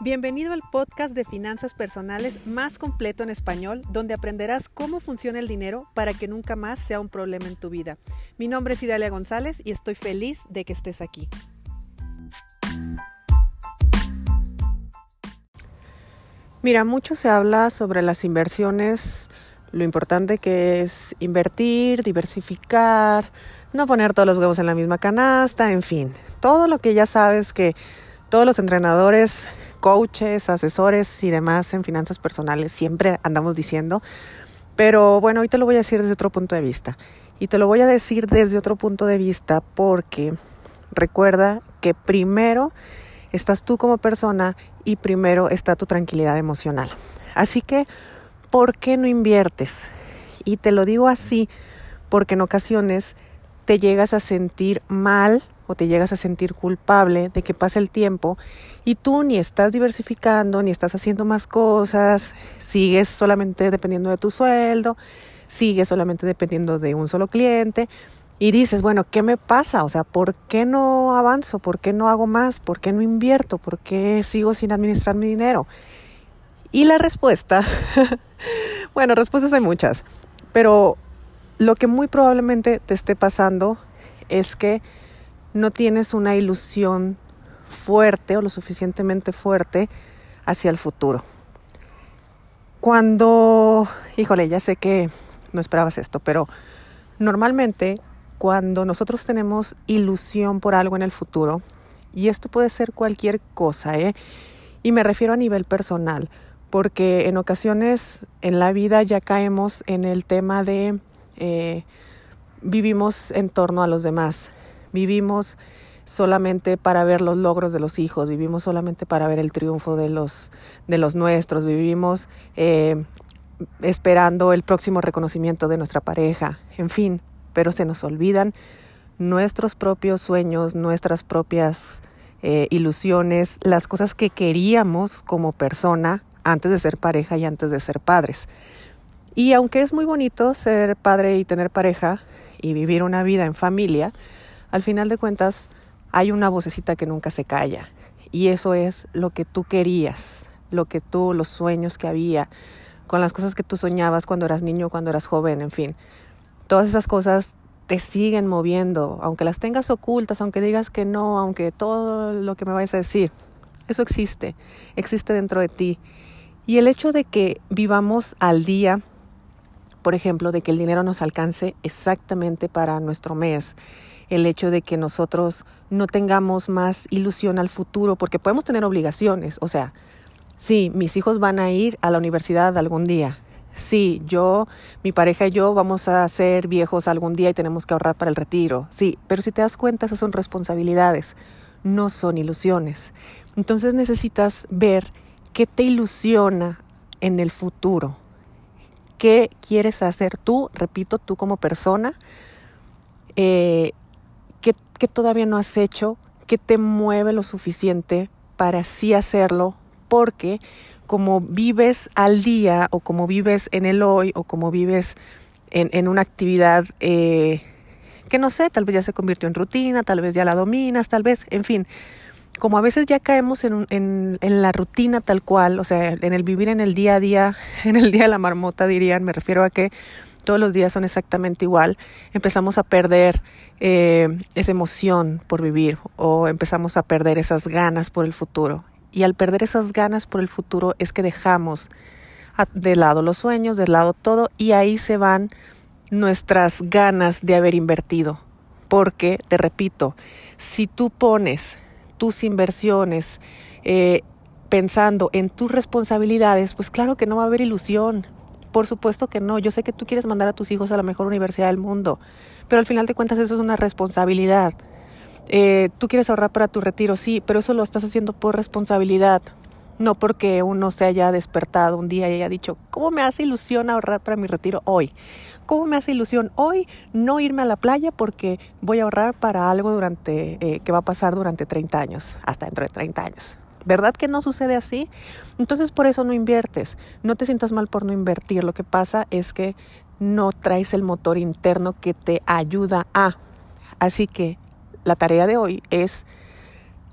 Bienvenido al podcast de finanzas personales más completo en español, donde aprenderás cómo funciona el dinero para que nunca más sea un problema en tu vida. Mi nombre es Idalia González y estoy feliz de que estés aquí. Mira, mucho se habla sobre las inversiones, lo importante que es invertir, diversificar, no poner todos los huevos en la misma canasta, en fin, todo lo que ya sabes que todos los entrenadores coaches, asesores y demás en finanzas personales, siempre andamos diciendo. Pero bueno, hoy te lo voy a decir desde otro punto de vista. Y te lo voy a decir desde otro punto de vista porque recuerda que primero estás tú como persona y primero está tu tranquilidad emocional. Así que, ¿por qué no inviertes? Y te lo digo así porque en ocasiones te llegas a sentir mal o te llegas a sentir culpable de que pase el tiempo y tú ni estás diversificando, ni estás haciendo más cosas, sigues solamente dependiendo de tu sueldo, sigues solamente dependiendo de un solo cliente y dices, bueno, ¿qué me pasa? O sea, ¿por qué no avanzo? ¿Por qué no hago más? ¿Por qué no invierto? ¿Por qué sigo sin administrar mi dinero? Y la respuesta, bueno, respuestas hay muchas, pero lo que muy probablemente te esté pasando es que no tienes una ilusión fuerte o lo suficientemente fuerte hacia el futuro. Cuando, híjole, ya sé que no esperabas esto, pero normalmente cuando nosotros tenemos ilusión por algo en el futuro, y esto puede ser cualquier cosa, ¿eh? y me refiero a nivel personal, porque en ocasiones en la vida ya caemos en el tema de eh, vivimos en torno a los demás, Vivimos solamente para ver los logros de los hijos, vivimos solamente para ver el triunfo de los, de los nuestros, vivimos eh, esperando el próximo reconocimiento de nuestra pareja, en fin, pero se nos olvidan nuestros propios sueños, nuestras propias eh, ilusiones, las cosas que queríamos como persona antes de ser pareja y antes de ser padres. Y aunque es muy bonito ser padre y tener pareja y vivir una vida en familia, al final de cuentas hay una vocecita que nunca se calla y eso es lo que tú querías, lo que tú, los sueños que había, con las cosas que tú soñabas cuando eras niño, cuando eras joven, en fin. Todas esas cosas te siguen moviendo, aunque las tengas ocultas, aunque digas que no, aunque todo lo que me vayas a decir, eso existe, existe dentro de ti. Y el hecho de que vivamos al día, por ejemplo, de que el dinero nos alcance exactamente para nuestro mes, el hecho de que nosotros no tengamos más ilusión al futuro, porque podemos tener obligaciones, o sea, sí, mis hijos van a ir a la universidad algún día, sí, yo, mi pareja y yo vamos a ser viejos algún día y tenemos que ahorrar para el retiro, sí, pero si te das cuenta, esas son responsabilidades, no son ilusiones. Entonces necesitas ver qué te ilusiona en el futuro, qué quieres hacer tú, repito, tú como persona, eh, que todavía no has hecho, que te mueve lo suficiente para sí hacerlo, porque como vives al día o como vives en el hoy o como vives en, una actividad eh, que no sé, tal vez ya se convirtió en rutina, tal vez ya la dominas, tal vez, en fin, como a veces ya caemos en, en, en, la rutina tal cual, o sea, en el vivir en el día a día, en el día de la marmota dirían, me refiero a que todos los días son exactamente igual, empezamos a perder eh, esa emoción por vivir o empezamos a perder esas ganas por el futuro. Y al perder esas ganas por el futuro es que dejamos de lado los sueños, de lado todo, y ahí se van nuestras ganas de haber invertido. Porque, te repito, si tú pones tus inversiones eh, pensando en tus responsabilidades, pues claro que no va a haber ilusión, por supuesto que no. Yo sé que tú quieres mandar a tus hijos a la mejor universidad del mundo, pero al final de cuentas eso es una responsabilidad. Eh, tú quieres ahorrar para tu retiro, sí, pero eso lo estás haciendo por responsabilidad, no porque uno se haya despertado un día y haya dicho, ¿cómo me hace ilusión ahorrar para mi retiro hoy? ¿Cómo me hace ilusión hoy no irme a la playa porque voy a ahorrar para algo durante eh, que va a pasar durante 30 años, hasta dentro de 30 años? ¿Verdad que no sucede así? Entonces por eso no inviertes. No te sientas mal por no invertir. Lo que pasa es que no traes el motor interno que te ayuda a. Así que la tarea de hoy es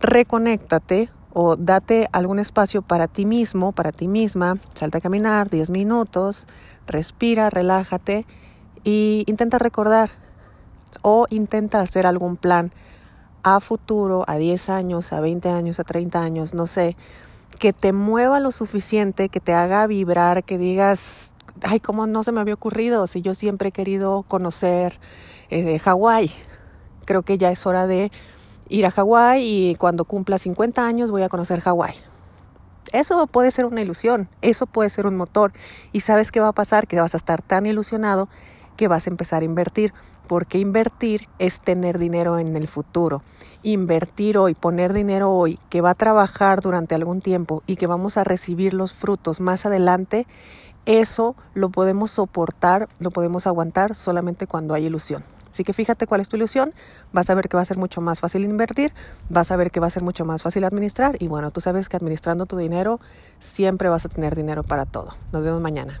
reconéctate o date algún espacio para ti mismo, para ti misma, salta a caminar 10 minutos, respira, relájate y intenta recordar o intenta hacer algún plan a futuro, a 10 años, a 20 años, a 30 años, no sé, que te mueva lo suficiente, que te haga vibrar, que digas, ay, ¿cómo no se me había ocurrido? Si yo siempre he querido conocer eh, Hawái, creo que ya es hora de ir a Hawái y cuando cumpla 50 años voy a conocer Hawái. Eso puede ser una ilusión, eso puede ser un motor. Y sabes qué va a pasar, que vas a estar tan ilusionado que vas a empezar a invertir, porque invertir es tener dinero en el futuro. Invertir hoy, poner dinero hoy, que va a trabajar durante algún tiempo y que vamos a recibir los frutos más adelante, eso lo podemos soportar, lo podemos aguantar solamente cuando hay ilusión. Así que fíjate cuál es tu ilusión, vas a ver que va a ser mucho más fácil invertir, vas a ver que va a ser mucho más fácil administrar y bueno, tú sabes que administrando tu dinero siempre vas a tener dinero para todo. Nos vemos mañana.